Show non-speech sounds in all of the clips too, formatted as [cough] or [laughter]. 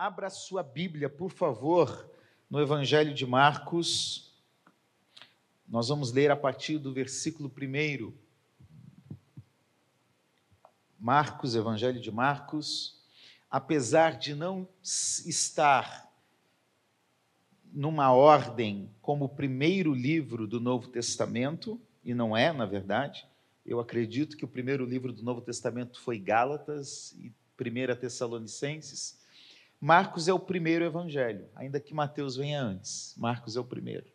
Abra sua Bíblia, por favor, no Evangelho de Marcos. Nós vamos ler a partir do versículo 1. Marcos, Evangelho de Marcos. Apesar de não estar numa ordem como o primeiro livro do Novo Testamento, e não é, na verdade, eu acredito que o primeiro livro do Novo Testamento foi Gálatas e 1 Tessalonicenses. Marcos é o primeiro evangelho, ainda que Mateus venha antes. Marcos é o primeiro.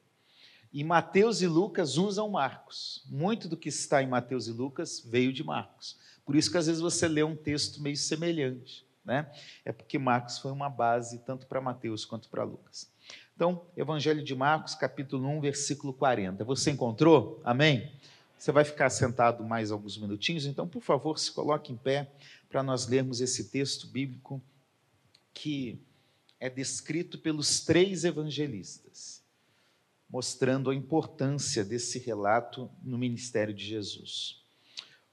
E Mateus e Lucas usam Marcos. Muito do que está em Mateus e Lucas veio de Marcos. Por isso que às vezes você lê um texto meio semelhante, né? É porque Marcos foi uma base tanto para Mateus quanto para Lucas. Então, Evangelho de Marcos, capítulo 1, versículo 40. Você encontrou? Amém? Você vai ficar sentado mais alguns minutinhos, então, por favor, se coloque em pé para nós lermos esse texto bíblico que é descrito pelos três evangelistas, mostrando a importância desse relato no ministério de Jesus.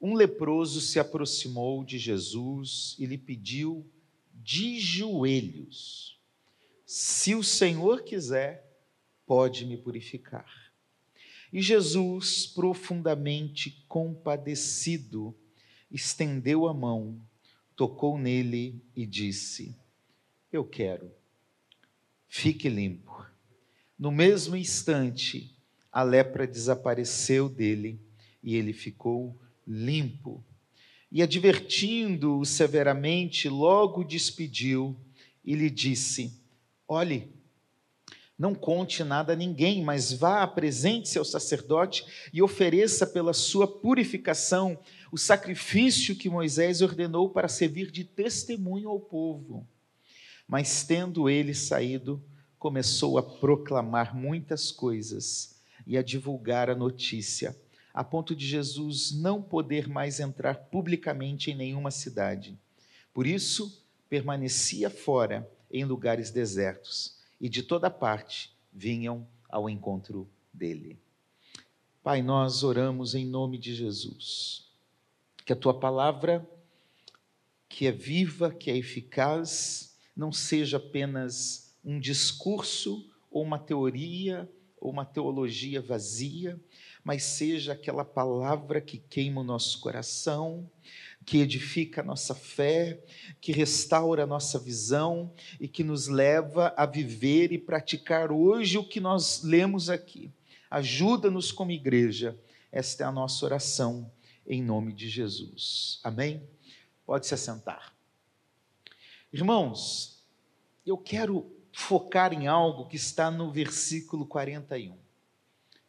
Um leproso se aproximou de Jesus e lhe pediu de joelhos: Se o Senhor quiser, pode me purificar. E Jesus, profundamente compadecido, estendeu a mão tocou nele e disse: Eu quero, fique limpo. No mesmo instante, a lepra desapareceu dele e ele ficou limpo. E advertindo-o severamente, logo despediu e lhe disse: Olhe, não conte nada a ninguém, mas vá, apresente-se ao sacerdote e ofereça pela sua purificação o sacrifício que Moisés ordenou para servir de testemunho ao povo. Mas tendo ele saído, começou a proclamar muitas coisas e a divulgar a notícia, a ponto de Jesus não poder mais entrar publicamente em nenhuma cidade. Por isso, permanecia fora, em lugares desertos e de toda parte vinham ao encontro dele. Pai, nós oramos em nome de Jesus. Que a tua palavra, que é viva, que é eficaz, não seja apenas um discurso ou uma teoria ou uma teologia vazia, mas seja aquela palavra que queima o nosso coração, que edifica a nossa fé, que restaura a nossa visão e que nos leva a viver e praticar hoje o que nós lemos aqui. Ajuda-nos como igreja. Esta é a nossa oração em nome de Jesus. Amém? Pode se assentar. Irmãos, eu quero focar em algo que está no versículo 41.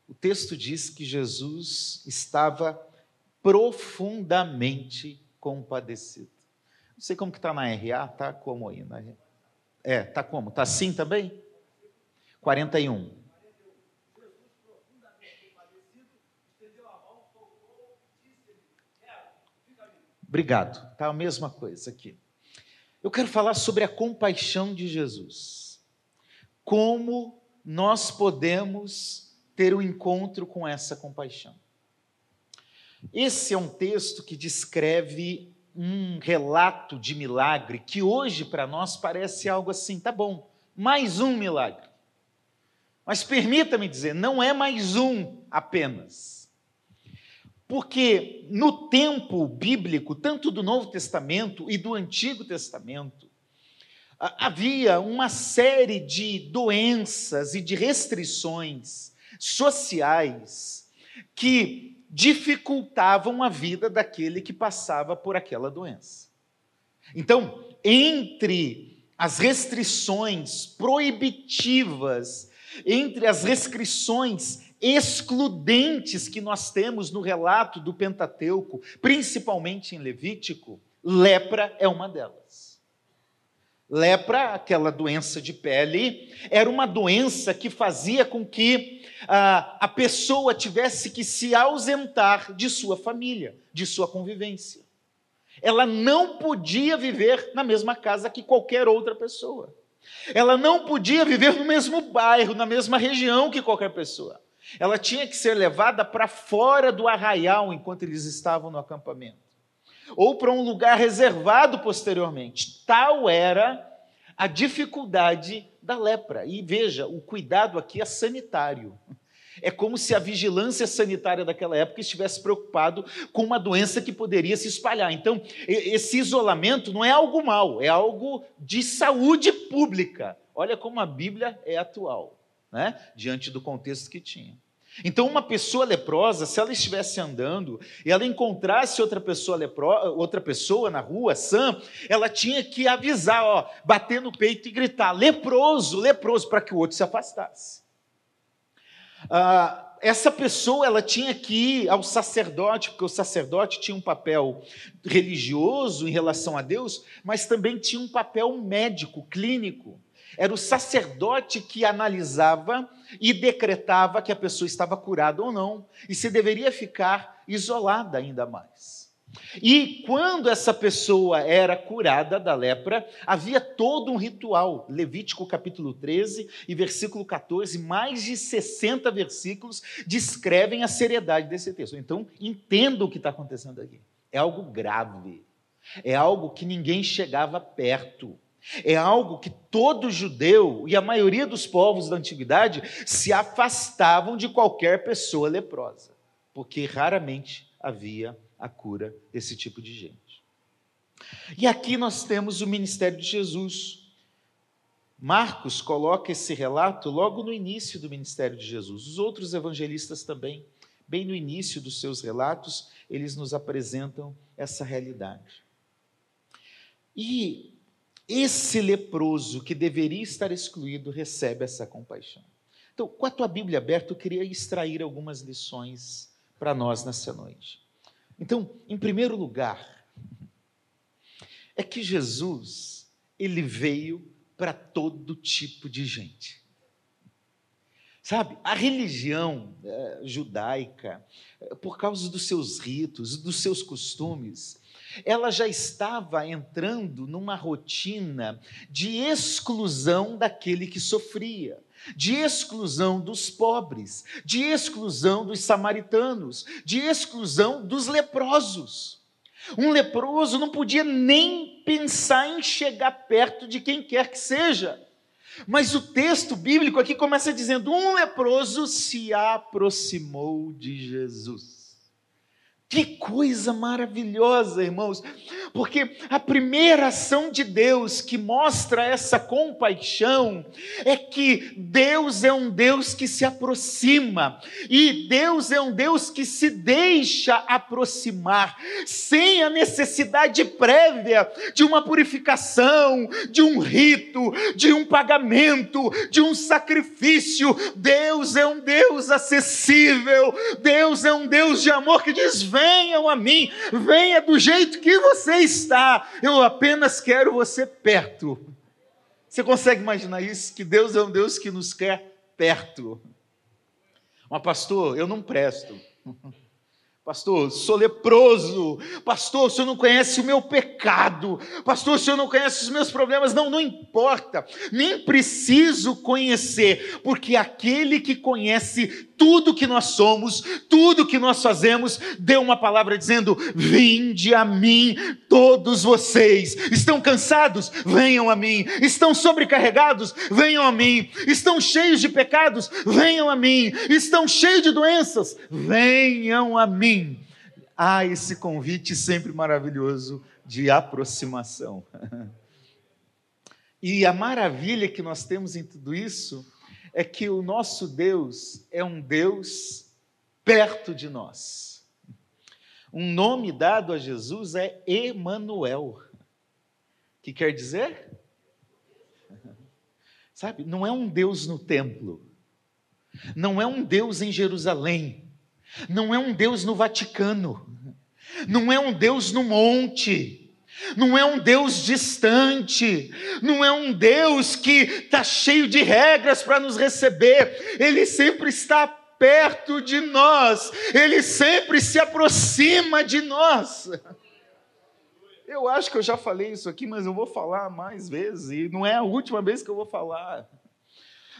O texto diz que Jesus estava profundamente compadecido. Não sei como que está na RA, tá como aí na? É, tá como? Tá assim também? 41. Obrigado. Tá a mesma coisa aqui. Eu quero falar sobre a compaixão de Jesus. Como nós podemos ter um encontro com essa compaixão. Esse é um texto que descreve um relato de milagre que hoje para nós parece algo assim, tá bom, mais um milagre. Mas permita-me dizer, não é mais um apenas. Porque no tempo bíblico, tanto do Novo Testamento e do Antigo Testamento, havia uma série de doenças e de restrições sociais que dificultavam a vida daquele que passava por aquela doença. Então, entre as restrições proibitivas, entre as restrições excludentes que nós temos no relato do Pentateuco, principalmente em Levítico, lepra é uma delas. Lepra, aquela doença de pele, era uma doença que fazia com que ah, a pessoa tivesse que se ausentar de sua família, de sua convivência. Ela não podia viver na mesma casa que qualquer outra pessoa. Ela não podia viver no mesmo bairro, na mesma região que qualquer pessoa. Ela tinha que ser levada para fora do arraial enquanto eles estavam no acampamento ou para um lugar reservado posteriormente. Tal era a dificuldade da lepra. E veja, o cuidado aqui é sanitário. É como se a vigilância sanitária daquela época estivesse preocupado com uma doença que poderia se espalhar. Então, esse isolamento não é algo mal, é algo de saúde pública. Olha como a Bíblia é atual, né? diante do contexto que tinha. Então, uma pessoa leprosa, se ela estivesse andando e ela encontrasse outra pessoa, lepro, outra pessoa na rua, sã, ela tinha que avisar, ó, bater no peito e gritar: leproso, leproso, para que o outro se afastasse. Ah, essa pessoa ela tinha que ir ao sacerdote, porque o sacerdote tinha um papel religioso em relação a Deus, mas também tinha um papel médico, clínico. Era o sacerdote que analisava e decretava que a pessoa estava curada ou não, e se deveria ficar isolada ainda mais. E quando essa pessoa era curada da lepra, havia todo um ritual. Levítico capítulo 13 e versículo 14, mais de 60 versículos descrevem a seriedade desse texto. Então, entenda o que está acontecendo aqui. É algo grave. É algo que ninguém chegava perto. É algo que todo judeu e a maioria dos povos da antiguidade se afastavam de qualquer pessoa leprosa, porque raramente havia a cura desse tipo de gente. E aqui nós temos o ministério de Jesus. Marcos coloca esse relato logo no início do ministério de Jesus. Os outros evangelistas também, bem no início dos seus relatos, eles nos apresentam essa realidade. E esse leproso que deveria estar excluído recebe essa compaixão. Então, com a tua Bíblia aberta, eu queria extrair algumas lições para nós nessa noite. Então, em primeiro lugar, é que Jesus, ele veio para todo tipo de gente. Sabe, a religião é, judaica, é, por causa dos seus ritos, dos seus costumes, ela já estava entrando numa rotina de exclusão daquele que sofria, de exclusão dos pobres, de exclusão dos samaritanos, de exclusão dos leprosos. Um leproso não podia nem pensar em chegar perto de quem quer que seja. Mas o texto bíblico aqui começa dizendo: um leproso se aproximou de Jesus. Que coisa maravilhosa, irmãos, porque a primeira ação de Deus que mostra essa compaixão é que Deus é um Deus que se aproxima, e Deus é um Deus que se deixa aproximar, sem a necessidade prévia de uma purificação, de um rito, de um pagamento, de um sacrifício. Deus é um Deus acessível, Deus é um Deus de amor que diz: venham a mim, venha do jeito que você está, eu apenas quero você perto. Você consegue imaginar isso? Que Deus é um Deus que nos quer perto. Mas, pastor, eu não presto. [laughs] Pastor, sou leproso. Pastor, o senhor não conhece o meu pecado. Pastor, o senhor não conhece os meus problemas. Não, não importa. Nem preciso conhecer, porque aquele que conhece tudo que nós somos, tudo que nós fazemos, deu uma palavra dizendo: Vinde a mim, todos vocês. Estão cansados? Venham a mim. Estão sobrecarregados? Venham a mim. Estão cheios de pecados? Venham a mim. Estão cheios de doenças? Venham a mim. Ah, esse convite sempre maravilhoso de aproximação. [laughs] E a maravilha que nós temos em tudo isso é que o nosso Deus é um Deus perto de nós. Um nome dado a Jesus é Emanuel, que quer dizer, [laughs] sabe, não é um Deus no templo, não é um Deus em Jerusalém, não é um Deus no Vaticano, não é um Deus no monte, não é um Deus distante, não é um Deus que está cheio de regras para nos receber, Ele sempre está perto de nós, Ele sempre se aproxima de nós. Eu acho que eu já falei isso aqui, mas eu vou falar mais vezes, e não é a última vez que eu vou falar.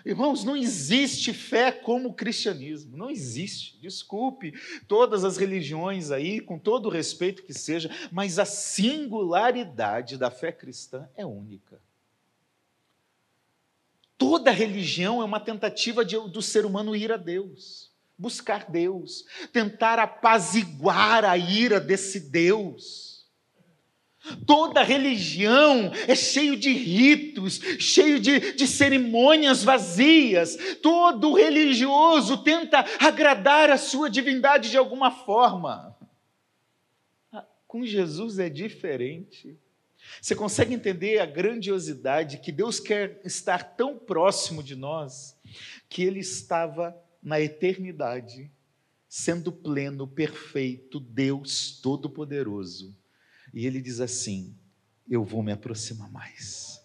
Irmãos, não existe fé como o cristianismo, não existe. Desculpe todas as religiões aí, com todo o respeito que seja, mas a singularidade da fé cristã é única. Toda religião é uma tentativa de, do ser humano ir a Deus, buscar Deus, tentar apaziguar a ira desse Deus. Toda religião é cheio de ritos, cheio de, de cerimônias vazias. Todo religioso tenta agradar a sua divindade de alguma forma. Ah, com Jesus é diferente. Você consegue entender a grandiosidade que Deus quer estar tão próximo de nós que Ele estava na eternidade, sendo pleno, perfeito, Deus Todo-Poderoso e ele diz assim: Eu vou me aproximar mais.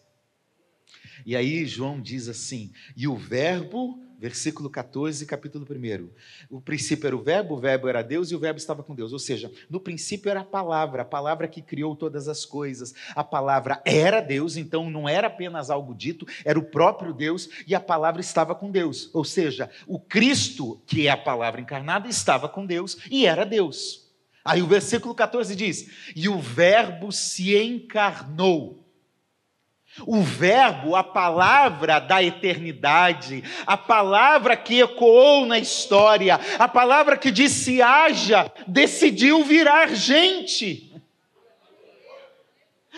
E aí João diz assim: E o Verbo, versículo 14, capítulo 1. O princípio era o Verbo, o Verbo era Deus e o Verbo estava com Deus. Ou seja, no princípio era a palavra, a palavra que criou todas as coisas. A palavra era Deus, então não era apenas algo dito, era o próprio Deus e a palavra estava com Deus. Ou seja, o Cristo, que é a palavra encarnada, estava com Deus e era Deus. Aí o versículo 14 diz: E o Verbo se encarnou. O Verbo, a palavra da eternidade, a palavra que ecoou na história, a palavra que disse haja, decidiu virar gente.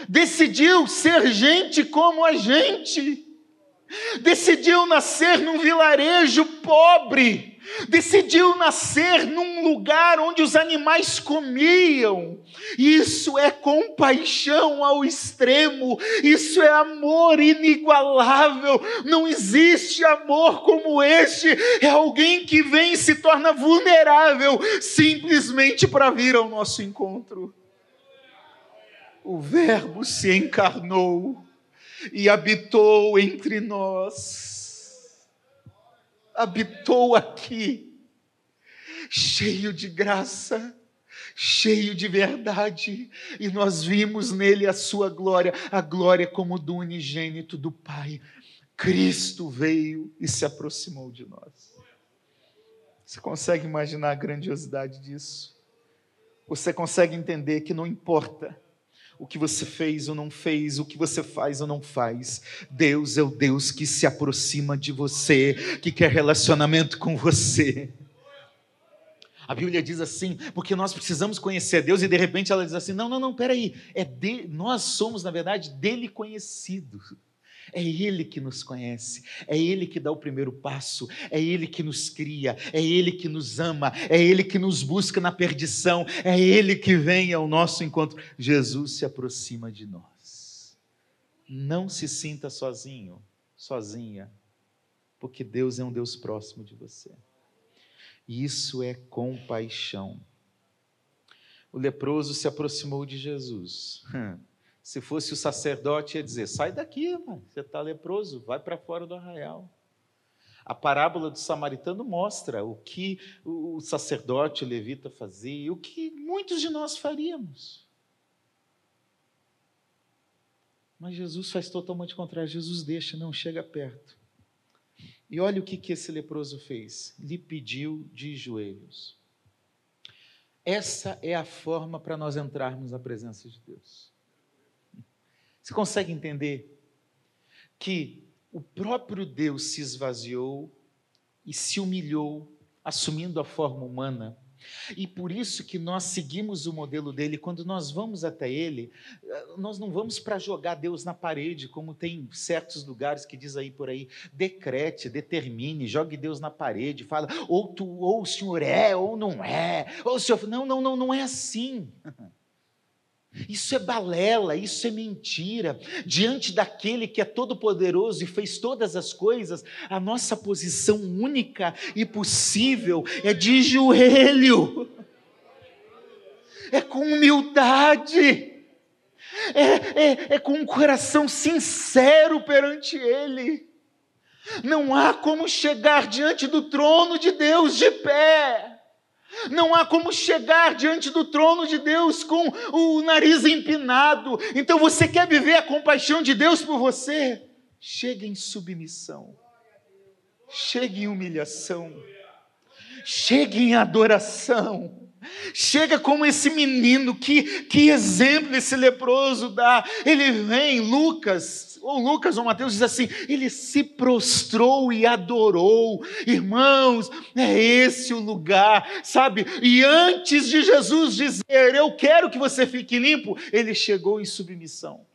Decidiu ser gente como a gente. Decidiu nascer num vilarejo pobre decidiu nascer num lugar onde os animais comiam. Isso é compaixão ao extremo, isso é amor inigualável. Não existe amor como este. É alguém que vem e se torna vulnerável simplesmente para vir ao nosso encontro. O Verbo se encarnou e habitou entre nós habitou aqui, cheio de graça, cheio de verdade, e nós vimos nele a sua glória, a glória como do unigênito do Pai. Cristo veio e se aproximou de nós. Você consegue imaginar a grandiosidade disso? Você consegue entender que não importa o que você fez ou não fez, o que você faz ou não faz. Deus é o Deus que se aproxima de você, que quer relacionamento com você. A Bíblia diz assim, porque nós precisamos conhecer Deus, e de repente ela diz assim: não, não, não, peraí, é de, nós somos, na verdade, dele conhecidos. É Ele que nos conhece, é Ele que dá o primeiro passo, é Ele que nos cria, é Ele que nos ama, é Ele que nos busca na perdição, é Ele que vem ao nosso encontro. Jesus se aproxima de nós. Não se sinta sozinho, sozinha, porque Deus é um Deus próximo de você. Isso é compaixão. O leproso se aproximou de Jesus. Se fosse o sacerdote, ia dizer: sai daqui, você está leproso, vai para fora do arraial. A parábola do samaritano mostra o que o sacerdote o levita fazia, o que muitos de nós faríamos. Mas Jesus faz totalmente contrário. Jesus deixa, não chega perto. E olha o que, que esse leproso fez: lhe pediu de joelhos. Essa é a forma para nós entrarmos na presença de Deus. Você consegue entender que o próprio Deus se esvaziou e se humilhou, assumindo a forma humana? E por isso que nós seguimos o modelo dele, quando nós vamos até ele, nós não vamos para jogar Deus na parede, como tem certos lugares que diz aí por aí, decrete, determine, jogue Deus na parede, fala, ou tu, ou o senhor é, ou não é, ou o senhor, não, não, não, não é assim. [laughs] Isso é balela, isso é mentira. Diante daquele que é todo-poderoso e fez todas as coisas, a nossa posição única e possível é de joelho, é com humildade, é, é, é com um coração sincero perante Ele. Não há como chegar diante do trono de Deus de pé. Não há como chegar diante do trono de Deus com o nariz empinado. Então você quer viver a compaixão de Deus por você? Chegue em submissão. Chegue em humilhação. Chegue em adoração. Chega como esse menino, que, que exemplo esse leproso dá. Ele vem, Lucas, ou Lucas ou Mateus diz assim: ele se prostrou e adorou. Irmãos, é esse o lugar, sabe? E antes de Jesus dizer, eu quero que você fique limpo, ele chegou em submissão.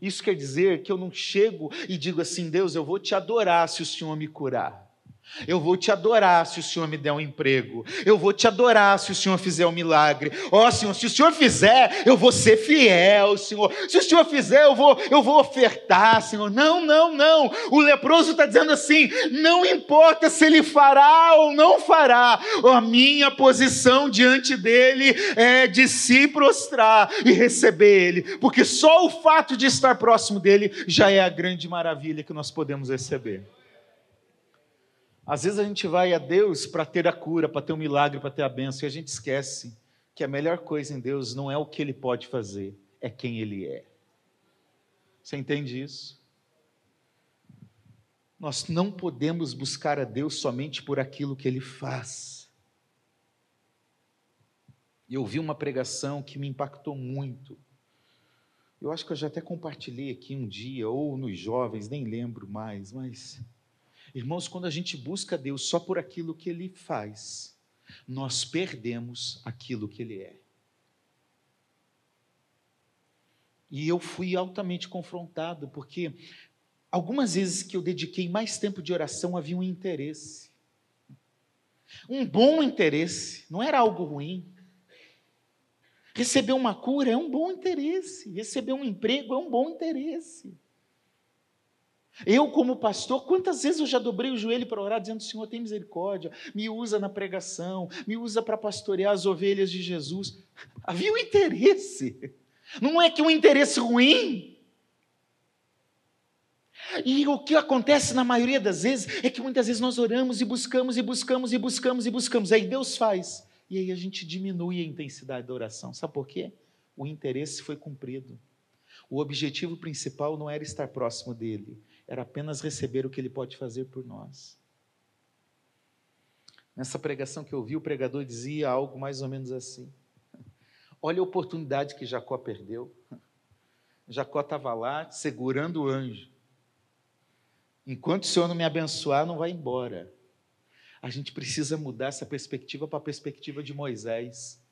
Isso quer dizer que eu não chego e digo assim: Deus, eu vou te adorar se o Senhor me curar. Eu vou te adorar se o Senhor me der um emprego. Eu vou te adorar se o Senhor fizer um milagre. Ó oh, Senhor, se o Senhor fizer, eu vou ser fiel, Senhor. Se o Senhor fizer, eu vou, eu vou ofertar, Senhor. Não, não, não. O leproso está dizendo assim: não importa se ele fará ou não fará, a minha posição diante dele é de se prostrar e receber ele, porque só o fato de estar próximo dele já é a grande maravilha que nós podemos receber. Às vezes a gente vai a Deus para ter a cura, para ter um milagre, para ter a bênção, e a gente esquece que a melhor coisa em Deus não é o que Ele pode fazer, é quem Ele é. Você entende isso? Nós não podemos buscar a Deus somente por aquilo que Ele faz. Eu ouvi uma pregação que me impactou muito. Eu acho que eu já até compartilhei aqui um dia, ou nos jovens, nem lembro mais, mas Irmãos, quando a gente busca Deus só por aquilo que Ele faz, nós perdemos aquilo que Ele é. E eu fui altamente confrontado, porque algumas vezes que eu dediquei mais tempo de oração havia um interesse. Um bom interesse, não era algo ruim. Receber uma cura é um bom interesse, receber um emprego é um bom interesse. Eu, como pastor, quantas vezes eu já dobrei o joelho para orar, dizendo: Senhor, tem misericórdia, me usa na pregação, me usa para pastorear as ovelhas de Jesus. [laughs] Havia um interesse, não é que um interesse ruim. E o que acontece na maioria das vezes é que muitas vezes nós oramos e buscamos e buscamos e buscamos e buscamos, aí Deus faz, e aí a gente diminui a intensidade da oração. Sabe por quê? O interesse foi cumprido. O objetivo principal não era estar próximo dele, era apenas receber o que ele pode fazer por nós. Nessa pregação que eu vi, o pregador dizia algo mais ou menos assim: [laughs] Olha a oportunidade que Jacó perdeu. [laughs] Jacó estava lá segurando o anjo. Enquanto o Senhor não me abençoar, não vai embora. A gente precisa mudar essa perspectiva para a perspectiva de Moisés.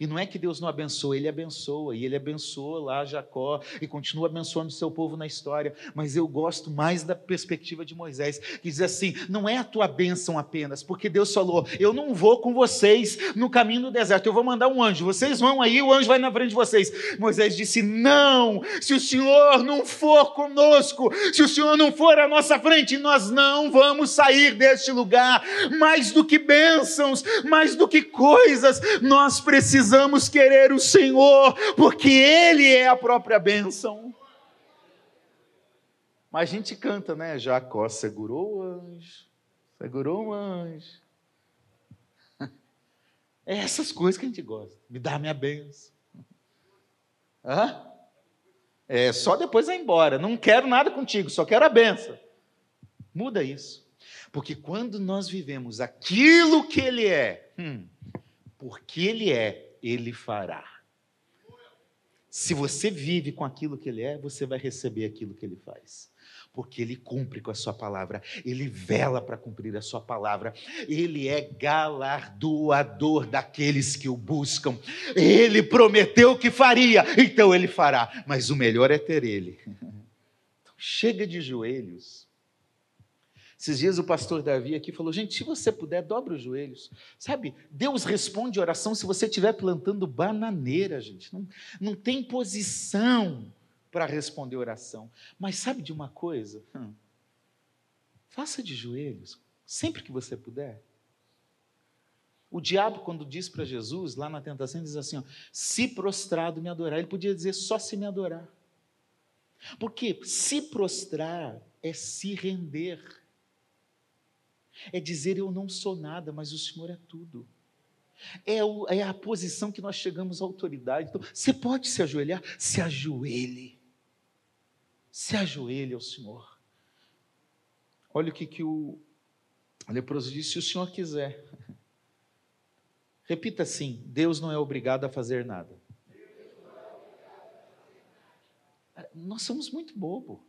E não é que Deus não abençoa, Ele abençoa, e Ele abençoa lá Jacó, e continua abençoando o seu povo na história, mas eu gosto mais da perspectiva de Moisés, que diz assim: não é a tua bênção apenas, porque Deus falou: eu não vou com vocês no caminho do deserto, eu vou mandar um anjo, vocês vão aí, o anjo vai na frente de vocês. Moisés disse: não, se o Senhor não for conosco, se o Senhor não for à nossa frente, nós não vamos sair deste lugar, mais do que bênçãos, mais do que coisas, nós precisamos precisamos querer o Senhor, porque Ele é a própria bênção. Mas a gente canta, né? Jacó segurou o anjo, segurou o anjo. [laughs] É essas coisas que a gente gosta. Me dá a minha bênção. Hã? É, só depois vai embora. Não quero nada contigo, só quero a benção. Muda isso. Porque quando nós vivemos aquilo que Ele é, hum, porque Ele é, Ele fará. Se você vive com aquilo que Ele é, você vai receber aquilo que Ele faz. Porque Ele cumpre com a Sua palavra, Ele vela para cumprir a Sua palavra, Ele é galardoador daqueles que o buscam. Ele prometeu que faria, então Ele fará. Mas o melhor é ter Ele. [laughs] Então, chega de joelhos esses dias o pastor Davi aqui falou: gente, se você puder, dobre os joelhos. Sabe, Deus responde oração se você estiver plantando bananeira, gente. Não, não tem posição para responder oração. Mas sabe de uma coisa? Hum. Faça de joelhos, sempre que você puder. O diabo, quando diz para Jesus, lá na tentação, diz assim: ó, se prostrado me adorar. Ele podia dizer só se me adorar. Porque se prostrar é se render é dizer eu não sou nada, mas o Senhor é tudo. É, o, é a posição que nós chegamos à autoridade. Então, você pode se ajoelhar? Se ajoelhe. Se ajoelhe ao Senhor. Olha o que, que o leproso disse: se o Senhor quiser, Repita assim: Deus não é obrigado a fazer nada. Nós somos muito bobo.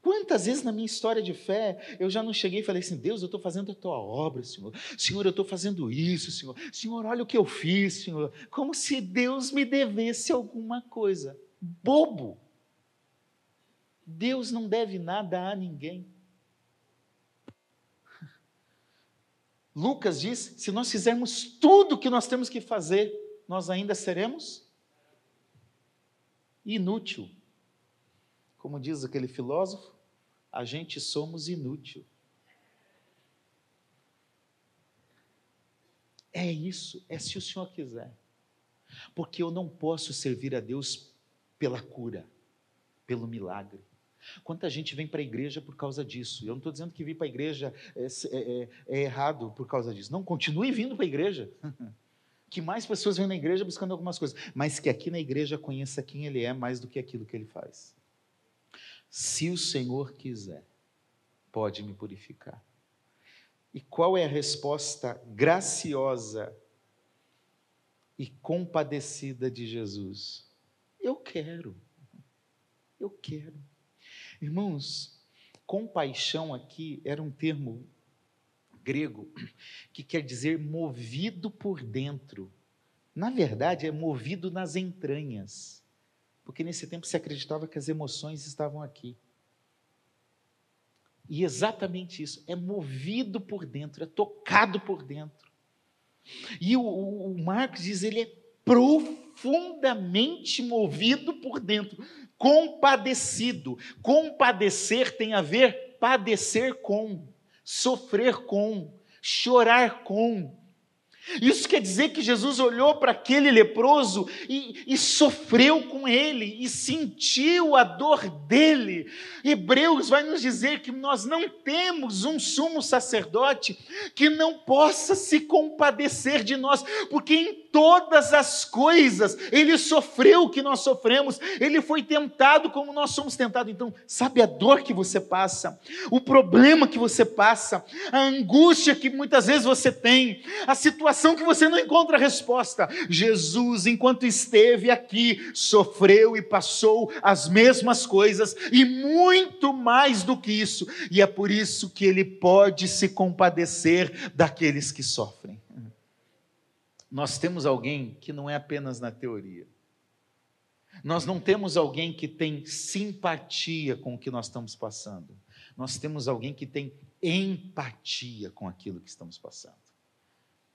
Quantas vezes na minha história de fé eu já não cheguei e falei assim: Deus, eu estou fazendo a tua obra, Senhor. Senhor, eu estou fazendo isso, Senhor. Senhor, olha o que eu fiz, Senhor. Como se Deus me devesse alguma coisa. Bobo. Deus não deve nada a ninguém. [laughs] Lucas diz: se nós fizermos tudo o que nós temos que fazer, nós ainda seremos inútil. Como diz aquele filósofo, a gente somos inútil. É isso, é se o Senhor quiser. Porque eu não posso servir a Deus pela cura, pelo milagre. Quanta gente vem para a igreja por causa disso? Eu não estou dizendo que vir para a igreja é, é, é, é, errado por causa disso. Não, continue vindo para a igreja. [laughs] que mais pessoas vêm na igreja buscando algumas coisas, mas que aqui na igreja conheça quem Ele é mais do que aquilo que Ele faz. Se o Senhor quiser, pode me purificar. E qual é a resposta graciosa e compadecida de Jesus? Eu quero. Eu quero. Irmãos, compaixão aqui era um termo grego que quer dizer movido por dentro. Na verdade, é movido nas entranhas, porque nesse tempo se acreditava que as emoções estavam aqui. E exatamente isso, é movido por dentro, é tocado por dentro. E o, o Marcos diz, ele é profundamente movido por dentro, compadecido. Compadecer tem a ver padecer com, sofrer com, chorar com. Isso quer dizer que Jesus olhou para aquele leproso e, e, sofreu com ele e sentiu a dor dele. Hebreus vai nos dizer que nós não temos um sumo sacerdote que não possa se compadecer de nós, porque em todas as coisas, ele sofreu o que nós sofremos, ele foi tentado como nós somos tentados. Então, sabe a dor que você passa, o problema que você passa, a angústia que muitas vezes você tem, a situação que você não encontra resposta. Jesus, enquanto esteve aqui, sofreu e passou as mesmas coisas e muito mais do que isso, e é por isso que ele pode se compadecer daqueles que sofrem nós temos alguém que não é apenas na teoria. Nós não temos alguém que tem simpatia com o que nós estamos passando. Nós temos alguém que tem empatia com aquilo que estamos passando.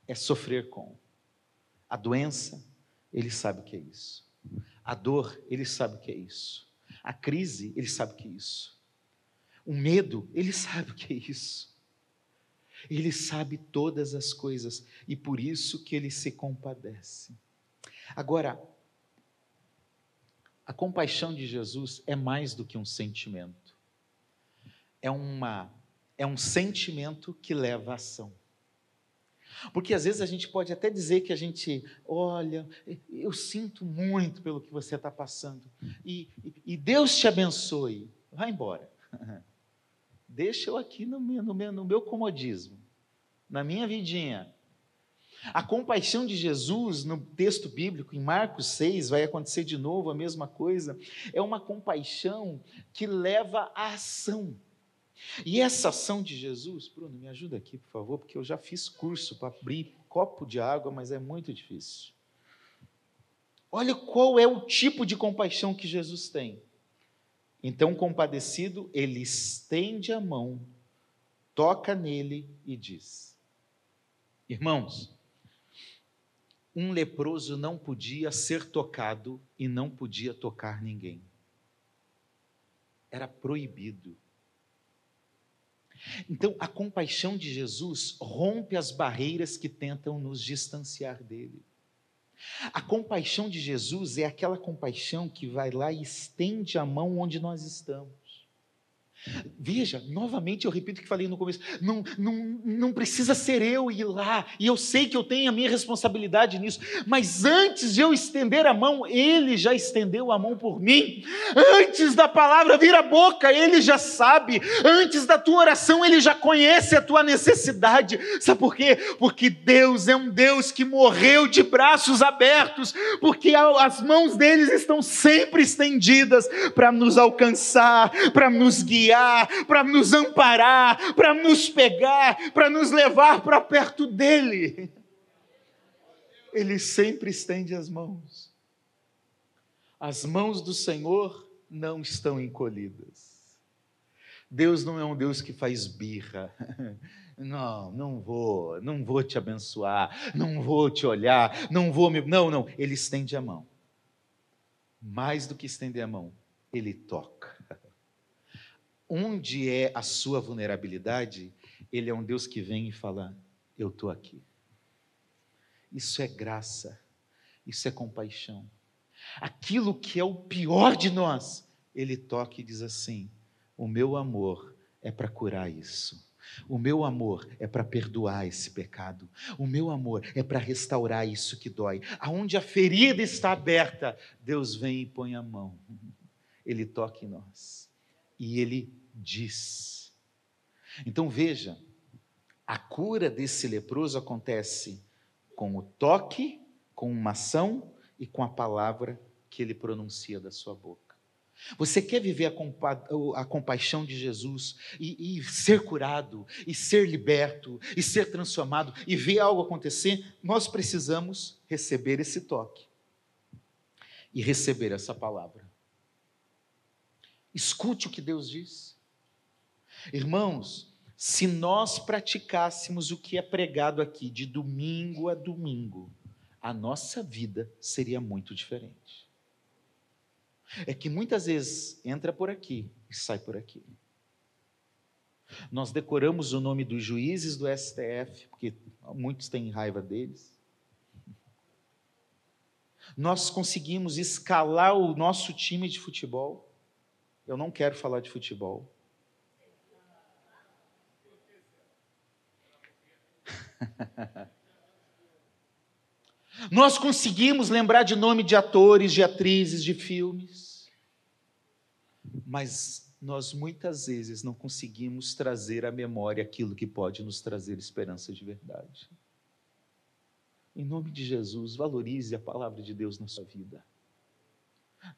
É sofrer com. A doença, ele sabe o que é isso. A dor, ele sabe o que é isso. A crise, ele sabe o que é isso. O medo, ele sabe o que é isso. Ele sabe todas as coisas e por isso que ele se compadece. Agora, a compaixão de Jesus é mais do que um sentimento. É uma é um sentimento que leva à ação. Porque às vezes a gente pode até dizer que a gente, olha, eu sinto muito pelo que você está passando, e, e, Deus te abençoe, vai embora. [laughs] Deixa eu aqui no meu, no meu, no meu comodismo, na minha vidinha. A compaixão de Jesus no texto bíblico, em Marcos 6, vai acontecer de novo a mesma coisa. É uma compaixão que leva à ação. E essa ação de Jesus, Bruno, me ajuda aqui, por favor, porque eu já fiz curso para abrir copo de água, mas é muito difícil. Olha qual é o tipo de compaixão que Jesus tem. Então, compadecido, ele estende a mão, toca nele e diz: Irmãos, um leproso não podia ser tocado e não podia tocar ninguém. Era proibido. Então, a compaixão de Jesus rompe as barreiras que tentam nos distanciar dele. A compaixão de Jesus é aquela compaixão que vai lá e estende a mão onde nós estamos. Veja, novamente eu repito o que falei no começo: não, não, não precisa ser eu ir lá, e eu sei que eu tenho a minha responsabilidade nisso, mas antes de eu estender a mão, Ele já estendeu a mão por mim. Antes da palavra vir à boca, Ele já sabe. Antes da tua oração, Ele já conhece a tua necessidade. Sabe por quê? Porque Deus é um Deus que morreu de braços abertos, porque as mãos deles estão sempre estendidas para nos alcançar, para nos guiar para nos amparar, para nos pegar, para nos levar para perto dele. Ele sempre estende as mãos. As mãos do Senhor não estão encolhidas. Deus não é um Deus que faz birra. [laughs] Não, não vou, não vou te abençoar, não vou te olhar, não vou me. Não, não. Ele estende a mão. Mais do que estender a mão, ele toca onde é a sua vulnerabilidade, Ele é um Deus que vem e fala: Eu estou aqui. Isso é graça, isso é compaixão. Aquilo que é o pior de nós, Ele toca e diz assim: O meu amor é para curar isso. O meu amor é para perdoar esse pecado. O meu amor é para restaurar isso que dói. Aonde a ferida está aberta, Deus vem e põe a mão. Ele toca em nós. E ele diz. Então veja, a cura desse leproso acontece com o toque, com uma ação e com a palavra que ele pronuncia da sua boca. Você quer viver a, compa a compaixão de Jesus e, e, ser curado, e ser liberto, e ser transformado, e ver algo acontecer? Nós precisamos receber esse toque e receber essa palavra. Escute o que Deus diz. Irmãos, se nós praticássemos o que é pregado aqui de domingo a domingo, a nossa vida seria muito diferente. É que muitas vezes entra por aqui e sai por aqui. Nós decoramos o nome dos juízes do STF, porque muitos têm raiva deles. Nós conseguimos escalar o nosso time de futebol. Eu não quero falar de futebol. [laughs] Nós conseguimos lembrar de nome de atores, de atrizes, de filmes, mas nós muitas vezes não conseguimos trazer à memória aquilo que pode nos trazer esperança de verdade. Em nome de Jesus, valorize a palavra de Deus na sua vida.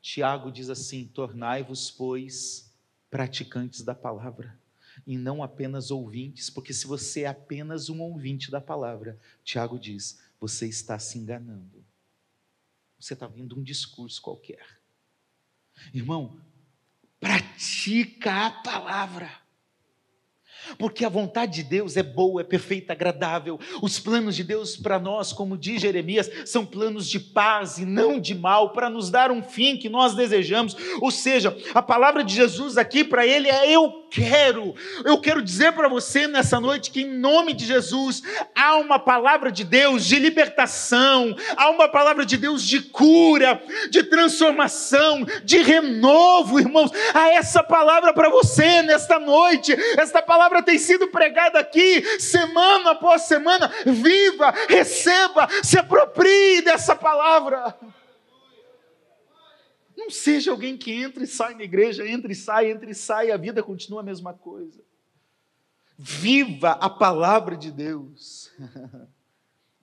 Tiago diz assim: tornai-vos, pois, praticantes da palavra e não apenas ouvintes, porque se você é apenas um ouvinte da palavra, Tiago diz, você está se enganando. Você está vindo um discurso qualquer. Irmão, pratica a palavra. Porque a vontade de Deus é boa, é perfeita, agradável. Os planos de Deus para nós, como diz Jeremias, são planos de paz e não de mal, para nos dar um fim que nós desejamos. Ou seja, a palavra de Jesus aqui para ele é eu quero. Eu quero dizer para você nessa noite que, em nome de Jesus, há uma palavra de Deus de libertação, há uma palavra de Deus de cura, de transformação, de renovo, irmãos. Há essa palavra para você nesta noite. Esta palavra tem sido pregada aqui, semana após semana. Viva, receba, se aproprie dessa palavra. Não seja alguém que entra e sai na igreja, entra e sai, entra e sai, a vida continua a mesma coisa. Viva a palavra de Deus. [laughs]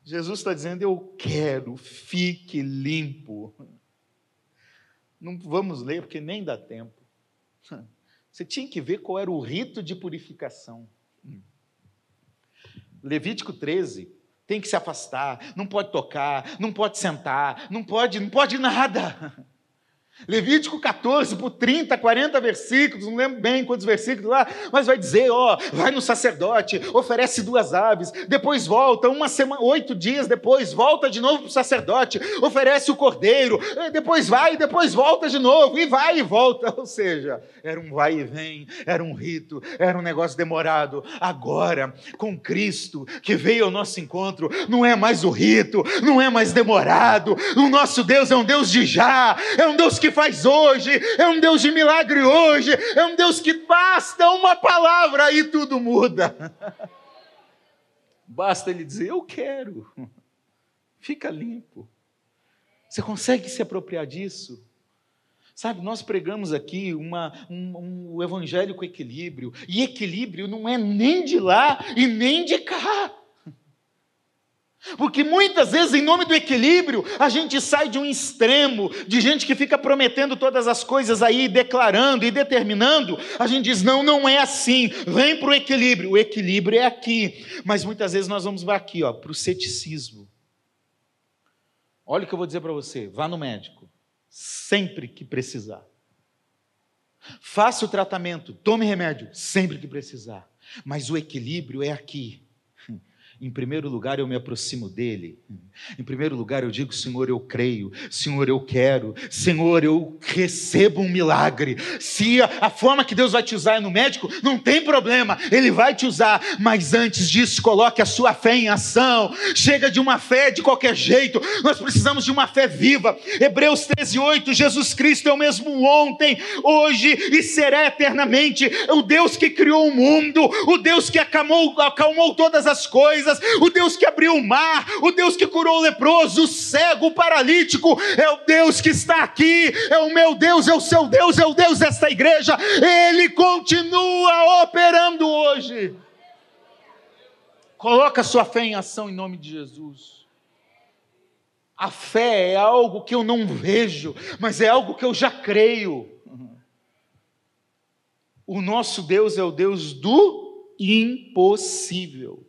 Jesus está dizendo: Eu quero, fique limpo. Não vamos ler, porque nem dá tempo. [laughs] Você tinha que ver qual era o rito de purificação. Levítico 13, tem que se afastar, não pode tocar, não pode sentar, não pode, não pode nada. Levítico 14, por 30, 40 versículos, não lembro bem quantos versículos lá, mas vai dizer: ó, vai no sacerdote, oferece duas aves, depois volta, uma semana, oito dias depois, volta de novo para o sacerdote, oferece o cordeiro, depois vai, depois volta de novo, e vai e volta. [laughs] Ou seja, era um vai e vem, era um rito, era um negócio demorado. Agora, com Cristo que veio ao nosso encontro, não é mais o rito, não é mais demorado. O nosso Deus é um Deus de já, é um Deus que faz hoje, é um Deus de milagre hoje, é um Deus que basta uma palavra e tudo muda. [laughs] Basta ele dizer: Eu quero. [laughs] Fica limpo. Você consegue se apropriar disso? Sabe, nós pregamos aqui uma, um, um evangelho com equilíbrio, e equilíbrio não é nem de lá e nem de cá. Porque muitas vezes, em nome do equilíbrio, a gente sai de um extremo, de gente que fica prometendo todas as coisas aí, declarando e determinando. A gente diz: não, não é assim, vem para o equilíbrio. O equilíbrio é aqui. Mas muitas vezes nós vamos para aqui, para o ceticismo. Olha o que eu vou dizer para você: vá no médico, sempre que precisar. Faça o tratamento, tome remédio, sempre que precisar. Mas o equilíbrio é aqui. Em primeiro lugar, eu me aproximo dele. Em primeiro lugar, eu digo: Senhor, eu creio. Senhor, eu quero. Senhor, eu recebo um milagre. Se a, forma que Deus vai te usar é no médico, não tem problema, Ele vai te usar. Mas antes disso, coloque a sua fé em ação. Chega de uma fé de qualquer jeito. Nós precisamos de uma fé viva. Hebreus 13, 8: Jesus Cristo é o mesmo ontem, hoje e será eternamente. O Deus que criou o mundo, o Deus que acalmou, acalmou todas as coisas o Deus que abriu o mar, o Deus que curou o leproso, o cego, o paralítico, é o Deus que está aqui, é o meu Deus, é o seu Deus, é o Deus desta igreja, ele continua operando hoje. Coloca sua fé em ação em nome de Jesus. A fé é algo que eu não vejo, mas é algo que eu já creio. O nosso Deus é o Deus do impossível.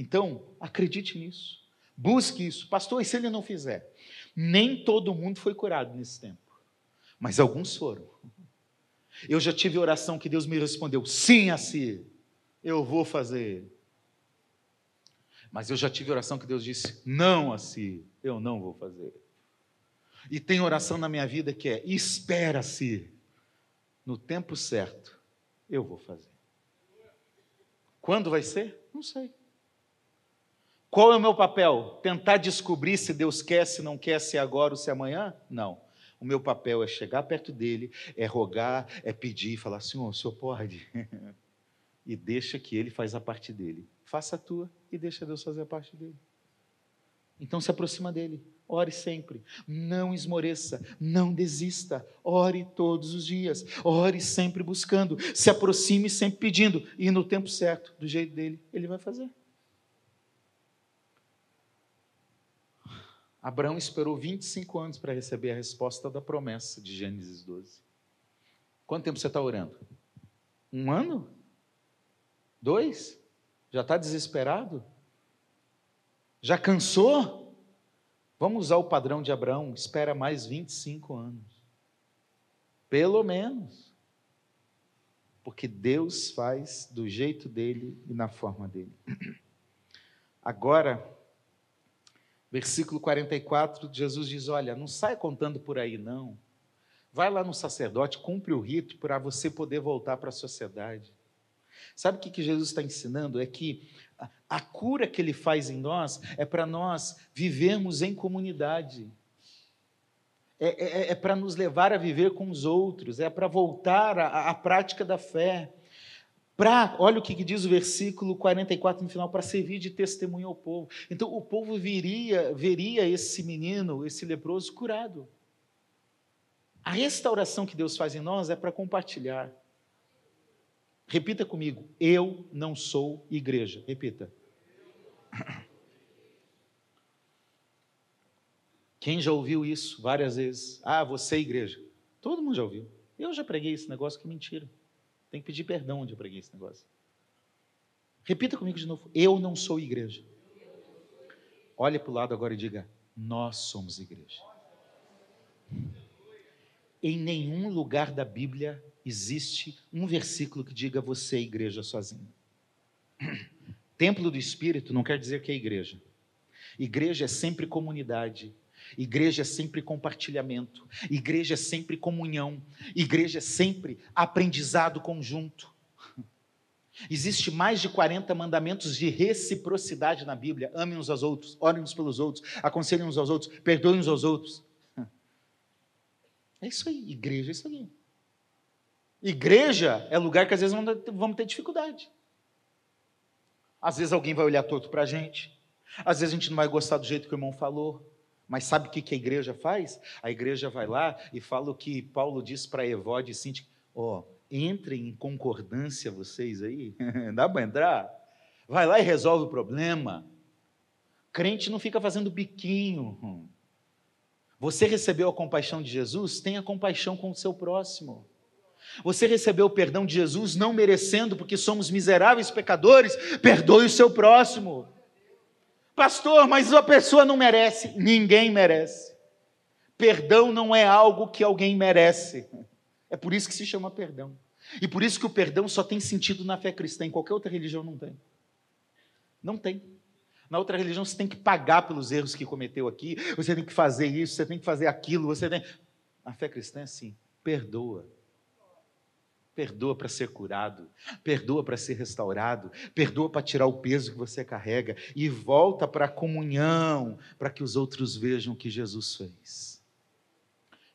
Então, acredite nisso. Busque isso. Pastor, e se ele não fizer? Nem todo mundo foi curado nesse tempo, mas alguns foram. Eu já tive oração que Deus me respondeu: sim, assim, eu vou fazer. Mas eu já tive oração que Deus disse: não, assim, eu não vou fazer. E tem oração na minha vida que é: espera-se, no tempo certo, eu vou fazer. Quando vai ser? Não sei. Qual é o meu papel? Tentar descobrir se Deus quer, se não quer, se é agora ou se é amanhã? Não. O meu papel é chegar perto dele, é rogar, é pedir, falar: Senhor, o senhor pode? [laughs] e deixa que ele faz a parte dele. Faça a tua e deixa Deus fazer a parte dele. Então se aproxima dele. Ore sempre. Não esmoreça. Não desista. Ore todos os dias. Ore sempre buscando. Se aproxime sempre pedindo. E no tempo certo, do jeito dele, ele vai fazer. Abraão esperou 25 anos para receber a resposta da promessa de Gênesis 12. Quanto tempo você está orando? Um ano? Dois? Já está desesperado? Já cansou? Vamos usar o padrão de Abraão, espera mais 25 anos. Pelo menos. Porque Deus faz do jeito dele e na forma dele. [clears throat] Agora, Versículo 44, Jesus diz: Olha, não sai contando por aí, não. Vai lá no sacerdote, cumpre o rito para você poder voltar para a sociedade. Sabe o que Jesus está ensinando? É que a cura que ele faz em nós é para nós vivermos em comunidade. É, é, é para nos levar a viver com os outros, é para voltar à prática da fé para, olha o que diz o versículo 44 no final, para servir de testemunho ao povo. Então o povo viria, veria esse menino, esse leproso curado. A restauração que Deus faz em nós é para compartilhar. Repita comigo, eu não sou igreja. Repita. Quem já ouviu isso várias vezes? Ah, você é igreja. Todo mundo já ouviu. Eu já preguei esse negócio que é mentira. Tem que pedir perdão onde eu preguei esse negócio. Repita comigo de novo. Eu não sou igreja. Olhe para o lado agora e diga: Nós somos igreja. Em nenhum lugar da Bíblia existe um versículo que diga você é igreja sozinho. Templo do Espírito não quer dizer que é igreja. Igreja é sempre comunidade, Igreja é sempre compartilhamento, igreja é sempre comunhão, igreja é sempre aprendizado conjunto. Existe mais de 40 mandamentos de reciprocidade na Bíblia. Amem uns aos outros, orem uns pelos outros, aconselhem uns aos outros, perdoem uns aos outros. É isso aí, igreja é isso aí. Igreja é lugar que às vezes vamos ter dificuldade. Às vezes alguém vai olhar torto para a gente. Às vezes a gente não vai gostar do jeito que o irmão falou. Mas sabe o que a igreja faz? A igreja vai lá e fala o que Paulo disse para Evode e Cinti: ó, entrem em concordância vocês aí. [laughs] Dá para entrar? Vai lá e resolve o problema. Crente não fica fazendo biquinho. Você recebeu a compaixão de Jesus? Tenha compaixão com o seu próximo. Você recebeu o perdão de Jesus não merecendo, porque somos miseráveis pecadores, perdoe o seu próximo. Pastor, mas a pessoa não merece. Ninguém merece. Perdão não é algo que alguém merece. É por isso que se chama perdão. E por isso que o perdão só tem sentido na fé cristã, em qualquer outra religião não tem. Não tem. Na outra religião você tem que pagar pelos erros que cometeu aqui, você tem que fazer isso, você tem que fazer aquilo, você tem. Na fé cristã é assim: perdoa. Perdoa para ser curado, perdoa para ser restaurado, perdoa para tirar o peso que você carrega e volta para a comunhão, para que os outros vejam o que Jesus fez.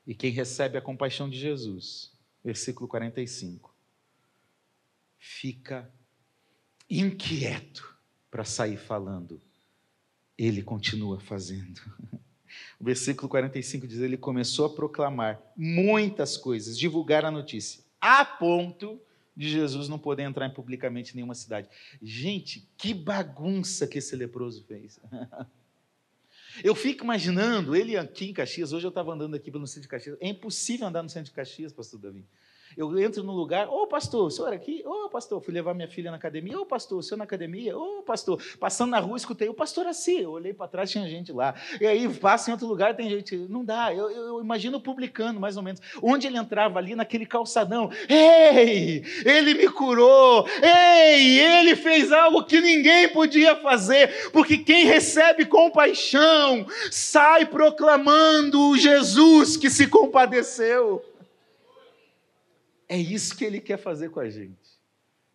E quem recebe a compaixão de Jesus, versículo 45, fica inquieto para sair falando. Ele continua fazendo. [laughs] O versículo 45 diz: Ele começou a proclamar muitas coisas, divulgar a notícia, a ponto de Jesus não poder entrar publicamente em nenhuma cidade. Gente, que bagunça que esse leproso fez. [laughs] Eu fico imaginando ele aqui em Caxias. Hoje eu estava andando aqui pelo centro de Caxias. É impossível andar no centro de Caxias, pastor Davi. Eu entro no lugar, ô oh, pastor, o senhor aqui? Ô oh, pastor, fui levar minha filha na academia. Ô oh, pastor, o senhor na academia? Ô pastor, passando na rua, escutei o pastor assim. Eu olhei para trás, tinha gente lá. E aí passa em outro lugar, tem gente. Não dá, eu, eu, eu imagino publicando mais ou menos. Onde ele entrava ali naquele calçadão. Ei, ele me curou. Ei, ele fez algo que ninguém podia fazer. Porque quem recebe compaixão sai proclamando o Jesus que se compadeceu. É isso que ele quer fazer com a gente.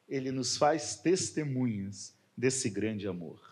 Ele nos faz testemunhas desse grande amor.